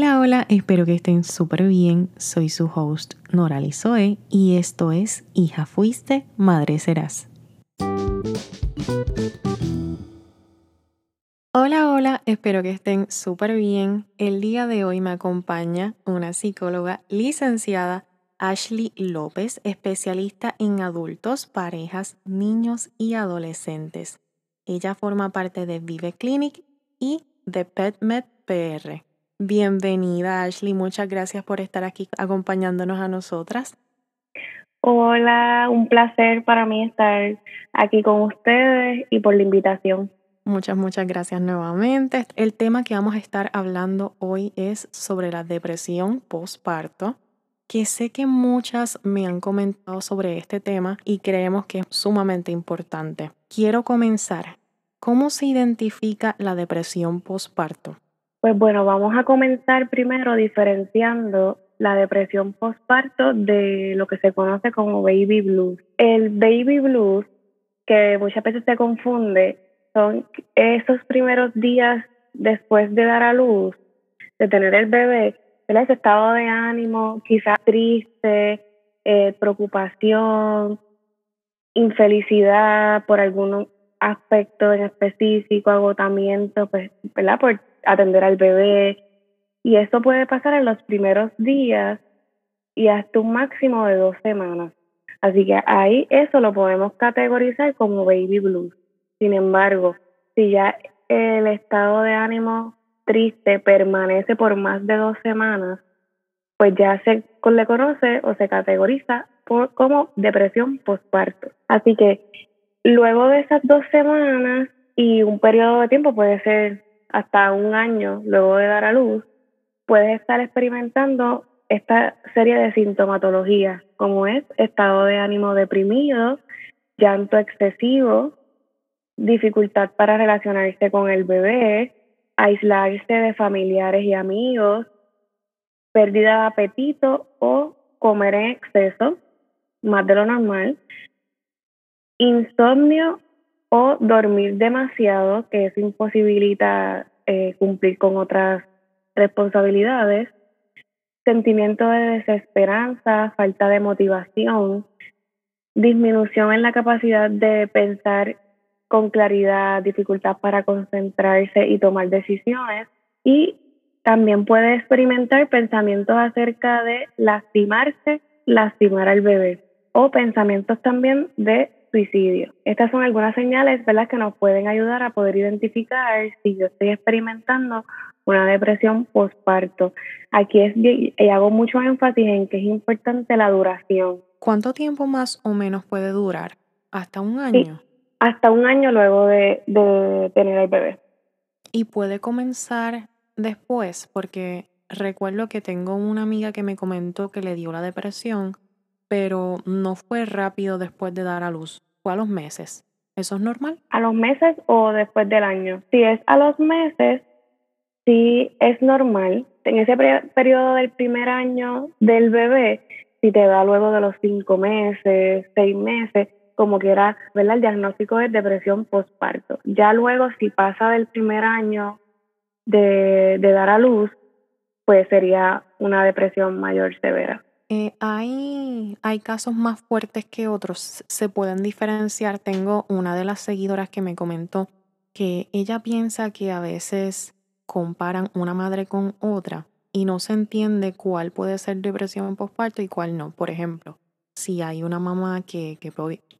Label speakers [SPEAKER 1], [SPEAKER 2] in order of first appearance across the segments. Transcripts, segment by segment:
[SPEAKER 1] Hola, hola, espero que estén súper bien. Soy su host Nora Zoe y esto es Hija Fuiste, Madre Serás. Hola, hola, espero que estén súper bien. El día de hoy me acompaña una psicóloga licenciada, Ashley López, especialista en adultos, parejas, niños y adolescentes. Ella forma parte de Vive Clinic y de PetMed PR. Bienvenida Ashley, muchas gracias por estar aquí acompañándonos a nosotras.
[SPEAKER 2] Hola, un placer para mí estar aquí con ustedes y por la invitación.
[SPEAKER 1] Muchas, muchas gracias nuevamente. El tema que vamos a estar hablando hoy es sobre la depresión postparto, que sé que muchas me han comentado sobre este tema y creemos que es sumamente importante. Quiero comenzar. ¿Cómo se identifica la depresión postparto?
[SPEAKER 2] Pues bueno, vamos a comenzar primero diferenciando la depresión postparto de lo que se conoce como baby blues. El baby blues, que muchas veces se confunde, son esos primeros días después de dar a luz, de tener el bebé, ese estado de ánimo, quizás triste, eh, preocupación, infelicidad por algún aspecto en específico, agotamiento, pues, ¿verdad? Por atender al bebé. Y eso puede pasar en los primeros días y hasta un máximo de dos semanas. Así que ahí eso lo podemos categorizar como baby blues. Sin embargo, si ya el estado de ánimo triste permanece por más de dos semanas, pues ya se le conoce o se categoriza como depresión postparto. Así que luego de esas dos semanas y un periodo de tiempo puede ser hasta un año luego de dar a luz, puedes estar experimentando esta serie de sintomatologías, como es estado de ánimo deprimido, llanto excesivo, dificultad para relacionarse con el bebé, aislarse de familiares y amigos, pérdida de apetito o comer en exceso, más de lo normal, insomnio o dormir demasiado, que eso imposibilita eh, cumplir con otras responsabilidades, sentimiento de desesperanza, falta de motivación, disminución en la capacidad de pensar con claridad, dificultad para concentrarse y tomar decisiones. Y también puede experimentar pensamientos acerca de lastimarse, lastimar al bebé o pensamientos también de suicidio. Estas son algunas señales ¿verdad? que nos pueden ayudar a poder identificar si yo estoy experimentando una depresión postparto. Aquí es, y hago mucho énfasis en que es importante la duración.
[SPEAKER 1] ¿Cuánto tiempo más o menos puede durar? ¿Hasta un año?
[SPEAKER 2] hasta un año luego de, de tener el bebé.
[SPEAKER 1] Y puede comenzar después, porque recuerdo que tengo una amiga que me comentó que le dio la depresión pero no fue rápido después de dar a luz, fue a los meses. ¿Eso es normal?
[SPEAKER 2] A los meses o después del año. Si es a los meses, sí es normal. En ese periodo del primer año del bebé, si te da luego de los cinco meses, seis meses, como quiera, ¿verdad? El diagnóstico es depresión postparto. Ya luego, si pasa del primer año de, de dar a luz, pues sería una depresión mayor severa.
[SPEAKER 1] Eh, hay, hay casos más fuertes que otros, se pueden diferenciar. Tengo una de las seguidoras que me comentó que ella piensa que a veces comparan una madre con otra y no se entiende cuál puede ser depresión postparto y cuál no. Por ejemplo, si hay una mamá que, que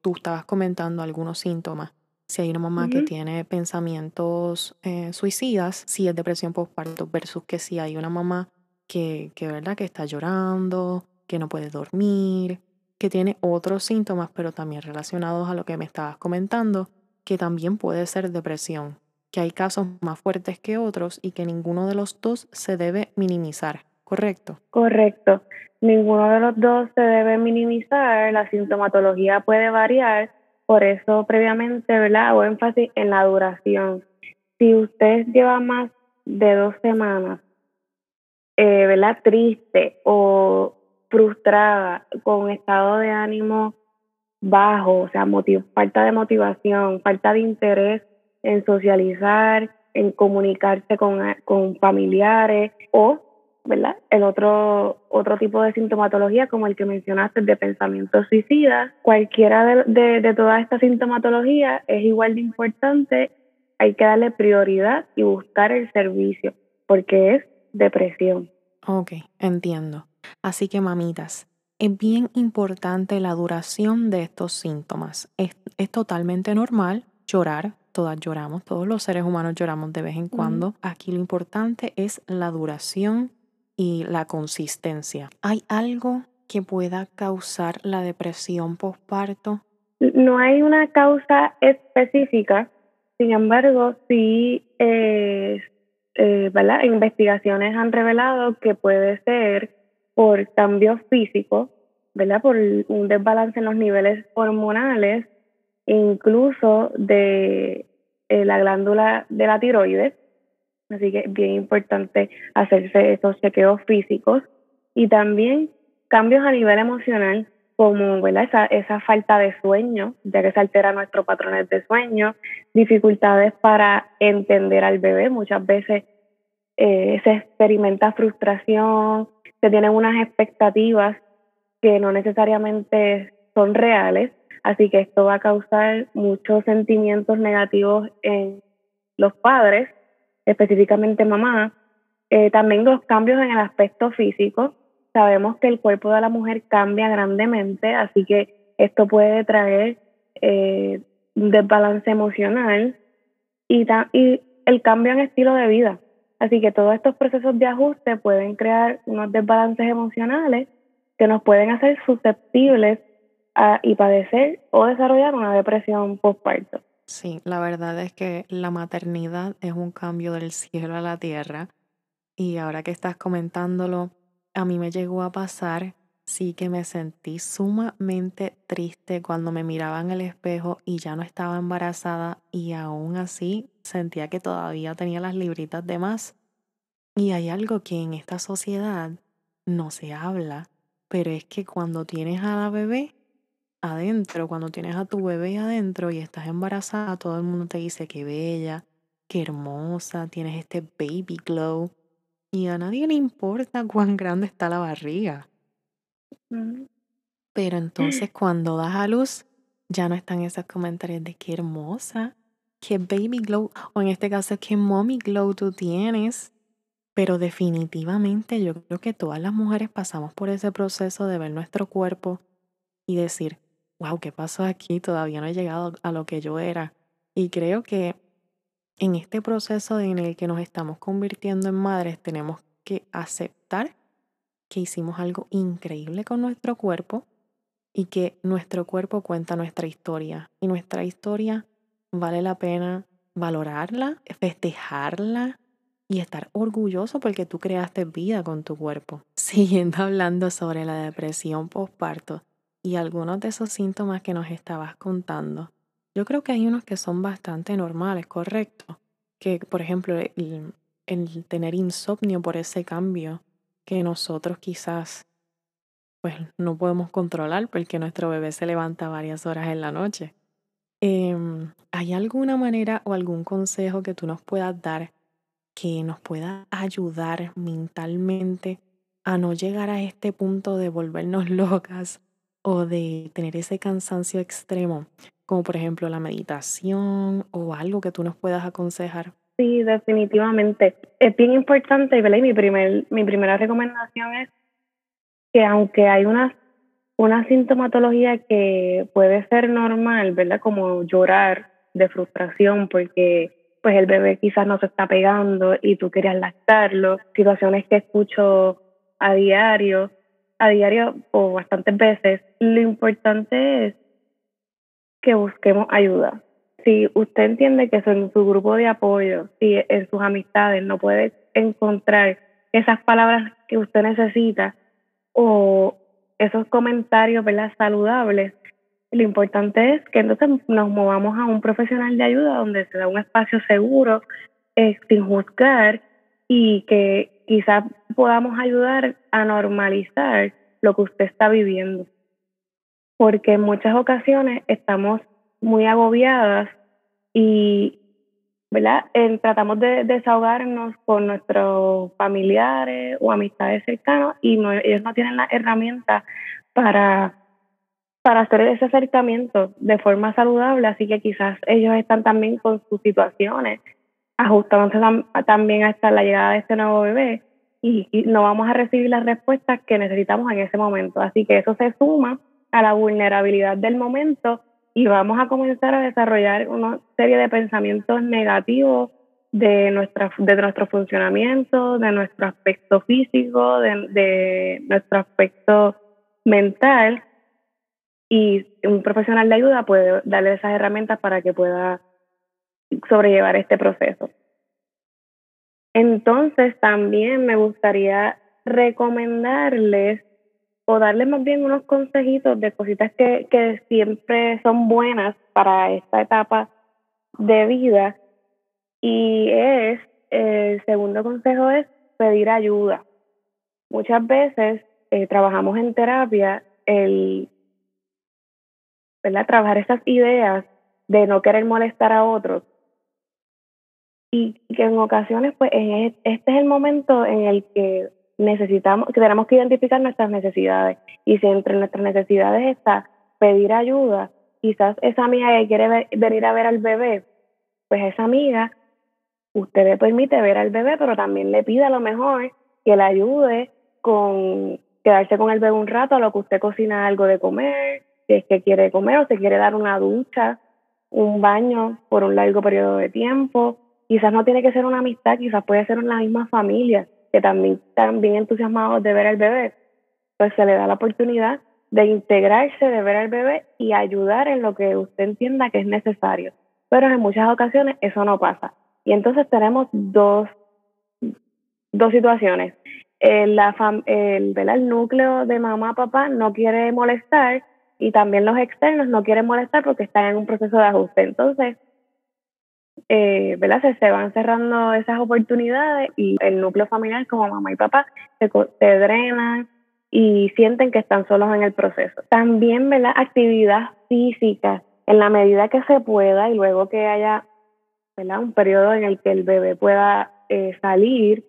[SPEAKER 1] tú estabas comentando algunos síntomas, si hay una mamá que tiene pensamientos eh, suicidas, si es depresión postparto, versus que si hay una mamá que, que, ¿verdad? que está llorando, que no puede dormir, que tiene otros síntomas, pero también relacionados a lo que me estabas comentando, que también puede ser depresión, que hay casos más fuertes que otros y que ninguno de los dos se debe minimizar, ¿correcto?
[SPEAKER 2] Correcto. Ninguno de los dos se debe minimizar, la sintomatología puede variar, por eso previamente, ¿verdad? Hago énfasis en la duración. Si usted lleva más de dos semanas, eh, ¿verdad? Triste o frustrada, con estado de ánimo bajo, o sea, falta de motivación, falta de interés en socializar, en comunicarse con, con familiares o ¿verdad? El otro, otro tipo de sintomatología, como el que mencionaste, de pensamientos suicidas. Cualquiera de, de, todas estas sintomatologías es igual de importante. Hay que darle prioridad y buscar el servicio, porque es depresión.
[SPEAKER 1] Ok, entiendo. Así que, mamitas, es bien importante la duración de estos síntomas. Es, es totalmente normal llorar, todas lloramos, todos los seres humanos lloramos de vez en cuando. Aquí lo importante es la duración y la consistencia. ¿Hay algo que pueda causar la depresión postparto?
[SPEAKER 2] No hay una causa específica, sin embargo, sí, eh, eh, investigaciones han revelado que puede ser por cambios físicos, ¿verdad? por un desbalance en los niveles hormonales, incluso de eh, la glándula de la tiroides, Así que es bien importante hacerse esos chequeos físicos y también cambios a nivel emocional como ¿verdad? Esa, esa falta de sueño, ya que se altera nuestros patrones de sueño, dificultades para entender al bebé, muchas veces eh, se experimenta frustración, se tienen unas expectativas que no necesariamente son reales, así que esto va a causar muchos sentimientos negativos en los padres específicamente mamá. Eh, también los cambios en el aspecto físico. Sabemos que el cuerpo de la mujer cambia grandemente, así que esto puede traer eh, desbalance emocional y, y el cambio en estilo de vida. Así que todos estos procesos de ajuste pueden crear unos desbalances emocionales que nos pueden hacer susceptibles a, y padecer o desarrollar una depresión postparto.
[SPEAKER 1] Sí, la verdad es que la maternidad es un cambio del cielo a la tierra y ahora que estás comentándolo, a mí me llegó a pasar, sí que me sentí sumamente triste cuando me miraba en el espejo y ya no estaba embarazada y aún así sentía que todavía tenía las libritas de más. Y hay algo que en esta sociedad no se habla, pero es que cuando tienes a la bebé, adentro, cuando tienes a tu bebé adentro y estás embarazada, todo el mundo te dice que bella, qué hermosa, tienes este baby glow. Y a nadie le importa cuán grande está la barriga. Pero entonces cuando das a luz, ya no están esos comentarios de qué hermosa, qué baby glow, o en este caso, qué mommy glow tú tienes. Pero definitivamente yo creo que todas las mujeres pasamos por ese proceso de ver nuestro cuerpo y decir, wow, ¿qué pasó aquí? Todavía no he llegado a lo que yo era. Y creo que en este proceso en el que nos estamos convirtiendo en madres, tenemos que aceptar que hicimos algo increíble con nuestro cuerpo y que nuestro cuerpo cuenta nuestra historia. Y nuestra historia vale la pena valorarla, festejarla y estar orgulloso porque tú creaste vida con tu cuerpo. Siguiendo hablando sobre la depresión postparto, y algunos de esos síntomas que nos estabas contando, yo creo que hay unos que son bastante normales, correcto. Que, por ejemplo, el, tener insomnio por ese cambio que nosotros quizás pues no podemos controlar porque nuestro bebé se levanta varias horas en la noche. Em, ¿Hay alguna manera o algún consejo que tú nos puedas dar que nos pueda ayudar mentalmente a no llegar a este punto de volvernos locas o de tener ese cansancio extremo, como por ejemplo la meditación o algo que tú nos puedas aconsejar?
[SPEAKER 2] Sí, definitivamente. Es bien importante, y mi, primer, mi primera recomendación es que aunque hay una, una sintomatología que puede ser normal, ¿verdad? Como llorar de frustración porque pues el bebé quizás no se está pegando y tú querías lactarlo, situaciones que escucho a diario, a diario o bastantes veces, lo importante es que busquemos ayuda. Si usted entiende que en su grupo de apoyo, si en sus amistades no puede encontrar esas palabras que usted necesita o esos comentarios ¿verdad? saludables, lo importante es que entonces nos movamos a un profesional de ayuda donde se da un espacio seguro, eh, sin juzgar y que quizás podamos ayudar a normalizar lo que usted está viviendo. Porque en muchas ocasiones estamos muy agobiadas y ¿verdad? tratamos de desahogarnos con nuestros familiares o amistades cercanos y ellos no tienen la herramienta para, para hacer ese acercamiento de forma saludable, así que quizás ellos están también con sus situaciones, ajustándose también hasta la llegada de este nuevo bebé y, y no vamos a recibir las respuestas que necesitamos en ese momento. Así que eso se suma a la vulnerabilidad del momento y vamos a comenzar a desarrollar una serie de pensamientos negativos de, nuestra, de nuestro funcionamiento, de nuestro aspecto físico, de, de nuestro aspecto mental y un profesional de ayuda puede darle esas herramientas para que pueda sobrellevar este proceso. Entonces también me gustaría recomendarles o darles más bien unos consejitos de cositas que, que siempre son buenas para esta etapa de vida. Y es, el segundo consejo es pedir ayuda. Muchas veces eh, trabajamos en terapia el ¿verdad? trabajar esas ideas de no querer molestar a otros y que en ocasiones pues este es el momento en el que necesitamos, que tenemos que identificar nuestras necesidades. Y si entre nuestras necesidades está pedir ayuda, quizás esa amiga que quiere venir a ver al bebé, pues esa amiga, usted le permite ver al bebé, pero también le pide a lo mejor que le ayude con quedarse con el bebé un rato a lo que usted cocina algo de comer, si es que quiere comer o se quiere dar una ducha, un baño por un largo periodo de tiempo. Quizás no tiene que ser una amistad, quizás puede ser una misma familia que también están bien entusiasmados de ver al bebé, pues se le da la oportunidad de integrarse, de ver al bebé y ayudar en lo que usted entienda que es necesario. Pero en muchas ocasiones eso no pasa. Y entonces tenemos dos, dos situaciones. El, la el, el núcleo de mamá, papá no quiere molestar y también los externos no quieren molestar porque están en un proceso de ajuste. Entonces, eh, ¿verdad? Se, van cerrando esas oportunidades y el núcleo familiar como mamá y papá se, se drenan y sienten que están solos en el proceso. También, ¿verdad? Actividad física en la medida que se pueda y luego que haya, ¿verdad? Un periodo en el que el bebé pueda eh, salir,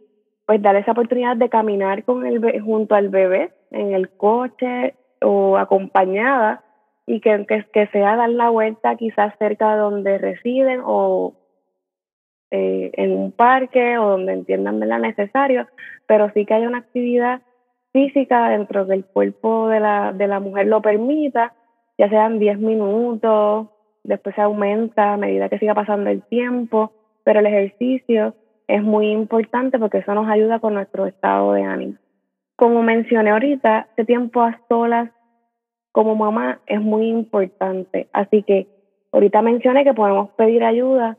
[SPEAKER 2] pues dar esa oportunidad de caminar con el junto al bebé en el coche o acompañada y que, que, que, sea dar la vuelta quizás cerca de donde residen o eh, en un parque o donde entiendan la necesario, pero sí que haya una actividad física dentro del cuerpo de la, de la mujer lo permita, ya sean 10 minutos, después se aumenta a medida que siga pasando el tiempo, pero el ejercicio es muy importante porque eso nos ayuda con nuestro estado de ánimo. Como mencioné ahorita, este tiempo a solas como mamá es muy importante, así que ahorita mencioné que podemos pedir ayuda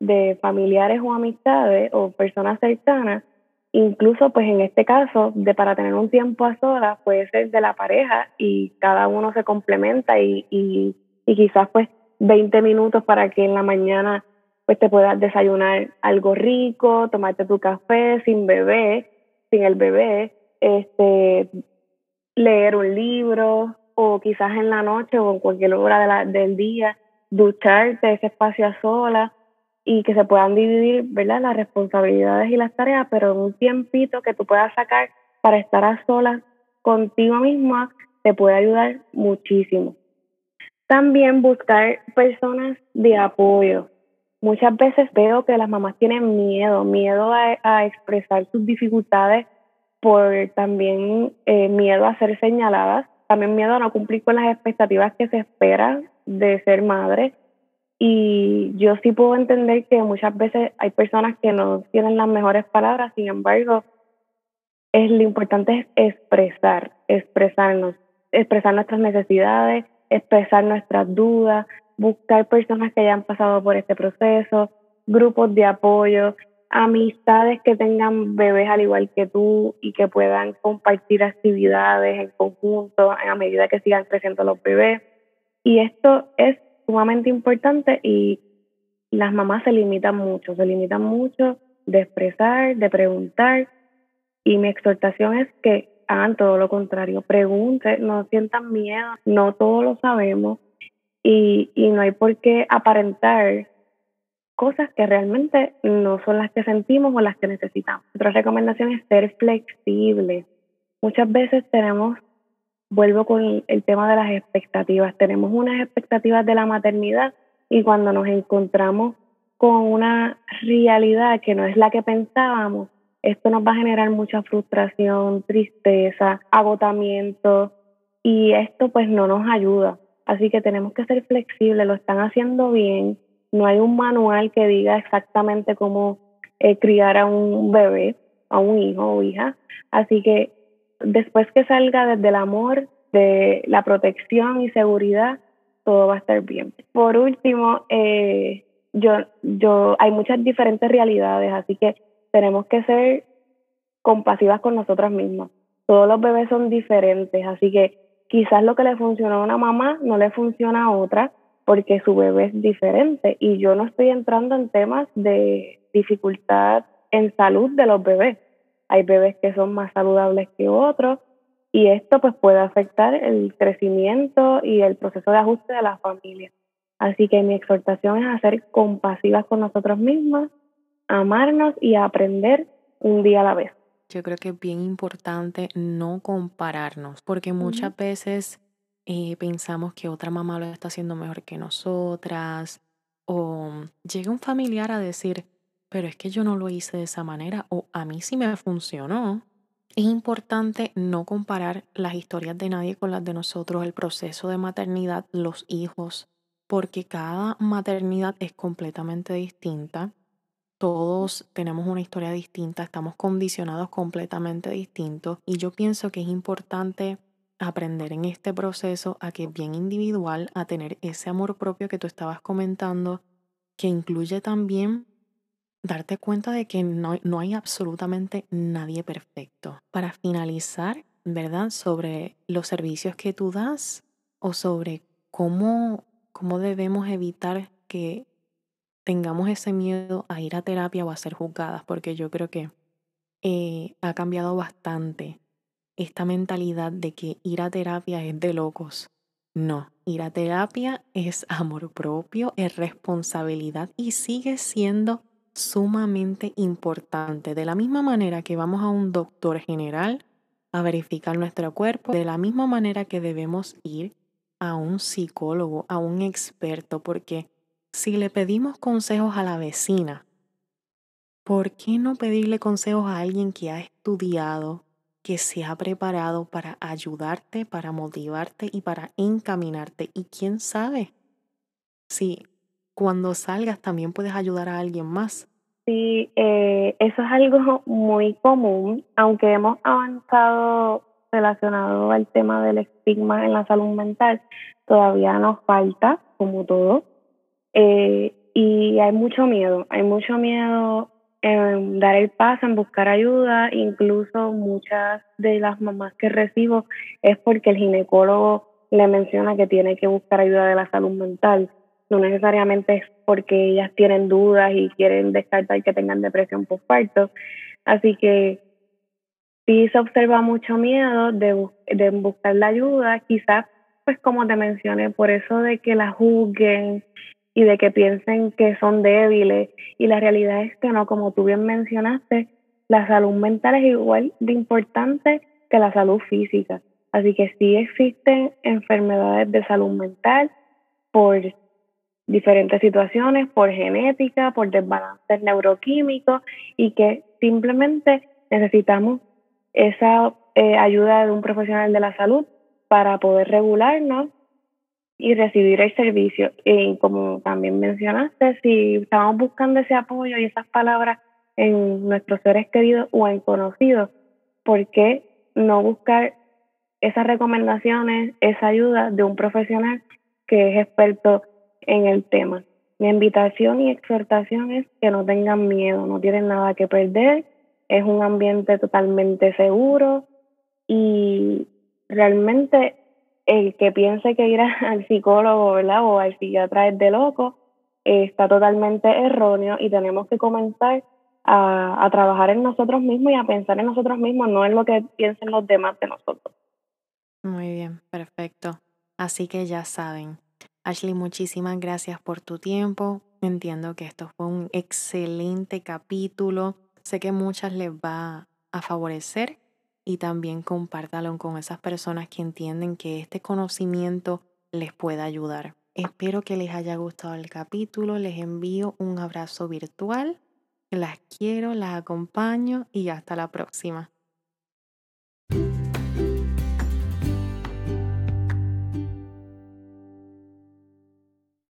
[SPEAKER 2] de familiares o amistades o personas cercanas, incluso pues en este caso de para tener un tiempo a solas puede ser de la pareja y cada uno se complementa y, y, y quizás pues 20 minutos para que en la mañana pues te puedas desayunar algo rico, tomarte tu café sin bebé, sin el bebé, este leer un libro o quizás en la noche o en cualquier hora de la, del día ducharte ese espacio a solas y que se puedan dividir, ¿verdad? Las responsabilidades y las tareas, pero en un tiempito que tú puedas sacar para estar a solas contigo misma te puede ayudar muchísimo. También buscar personas de apoyo. Muchas veces veo que las mamás tienen miedo, miedo a, expresar sus dificultades por también eh, miedo a ser señaladas, también miedo a no cumplir con las expectativas que se esperan de ser madre y yo sí puedo entender que muchas veces hay personas que no tienen las mejores palabras, sin embargo, es lo importante es expresar, expresarnos, expresar nuestras necesidades, expresar nuestras dudas, buscar personas que hayan pasado por este proceso, grupos de apoyo, amistades que tengan bebés al igual que tú y que puedan compartir actividades en conjunto a medida que sigan creciendo los bebés. Y esto es sumamente importante y las mamás se limitan mucho, se limitan mucho de expresar, de preguntar y mi exhortación es que hagan todo lo contrario, pregunten, no sientan miedo, no todo lo sabemos y, y no hay por qué aparentar cosas que realmente no son las que sentimos o las que necesitamos. Otra recomendación es ser flexible. Muchas veces tenemos, vuelvo con el tema de las expectativas, tenemos unas expectativas de la maternidad y cuando nos encontramos con una realidad que no es la que pensábamos, esto nos va a generar mucha frustración, tristeza, agotamiento y esto pues no nos ayuda. Así que tenemos que ser flexibles, lo están haciendo bien, no hay un manual que diga exactamente cómo eh, criar a un bebé, a un hijo o hija. Así que después que salga desde el amor, de la protección y seguridad, todo va a estar bien. Por último, eh, yo, yo, hay muchas diferentes realidades, así que tenemos que ser compasivas con nosotras mismas. Todos los bebés son diferentes, así que quizás lo que le funciona a una mamá no le funciona a otra porque su bebé es diferente y yo no estoy entrando en temas de dificultad en salud de los bebés. Hay bebés que son más saludables que otros y esto pues puede afectar el crecimiento y el proceso de ajuste de la familia. Así que mi exhortación es a ser compasivas con nosotros mismas, amarnos y aprender un día a la vez.
[SPEAKER 1] Yo creo que es bien importante no compararnos, porque muchas veces eh, pensamos que otra mamá lo está haciendo mejor que nosotras, o llega un familiar a decir, pero es que yo no lo hice de esa manera, o a mí sí me funcionó. Es importante no comparar las historias de nadie con las de nosotros, el proceso de maternidad, los hijos, porque cada maternidad es completamente distinta. Todos tenemos una historia distinta, estamos condicionados completamente distintos y yo pienso que es importante aprender en este proceso a que es bien individual, a tener ese amor propio que tú estabas comentando, que incluye también darte cuenta de que no, no hay absolutamente nadie perfecto. Para finalizar, ¿verdad? Sobre los servicios que tú das o sobre cómo, cómo debemos evitar que tengamos ese miedo a ir a terapia o a ser juzgadas, porque yo creo que eh, ha cambiado bastante esta mentalidad de que ir a terapia es de locos. No, ir a terapia es amor propio, es responsabilidad y sigue siendo sumamente importante. De la misma manera que vamos a un doctor general a verificar nuestro cuerpo, de la misma manera que debemos ir a un psicólogo, a un experto, porque si le pedimos consejos a la vecina, ¿por qué no pedirle consejos a alguien que ha estudiado, que se ha preparado para ayudarte, para motivarte y para encaminarte. Y quién sabe si cuando salgas también puedes ayudar a alguien más.
[SPEAKER 2] Sí, eh, eso es algo muy común, aunque hemos avanzado relacionado al tema del estigma en la salud mental, todavía nos falta, como todo, eh, y hay mucho miedo, hay mucho miedo en dar el paso, en buscar ayuda, incluso muchas de las mamás que recibo es porque el ginecólogo le menciona que tiene que buscar ayuda de la salud mental. No necesariamente es porque ellas tienen dudas y quieren descartar que tengan depresión postparto. Así que sí se observa mucho miedo de, de buscar la ayuda, quizás pues como te mencioné, por eso de que la juzguen y de que piensen que son débiles. Y la realidad es que no, como tú bien mencionaste, la salud mental es igual de importante que la salud física. Así que sí existen enfermedades de salud mental por diferentes situaciones, por genética, por desbalances neuroquímicos y que simplemente necesitamos esa eh, ayuda de un profesional de la salud para poder regularnos y recibir el servicio. Y como también mencionaste, si estamos buscando ese apoyo y esas palabras en nuestros seres queridos o en conocidos, ¿por qué no buscar esas recomendaciones, esa ayuda de un profesional que es experto en el tema? Mi invitación y exhortación es que no tengan miedo, no tienen nada que perder, es un ambiente totalmente seguro y realmente el que piense que ir al psicólogo ¿verdad? o al psiquiatra es de loco está totalmente erróneo y tenemos que comenzar a, a, trabajar en nosotros mismos y a pensar en nosotros mismos, no en lo que piensen los demás de nosotros.
[SPEAKER 1] Muy bien, perfecto. Así que ya saben. Ashley, muchísimas gracias por tu tiempo, Entiendo que esto fue un excelente capítulo. Sé que muchas les va a favorecer y también compártalo con esas personas que entienden que este conocimiento les pueda ayudar. Espero que les haya gustado el capítulo. Les envío un abrazo virtual. Las quiero, las acompaño y hasta la próxima.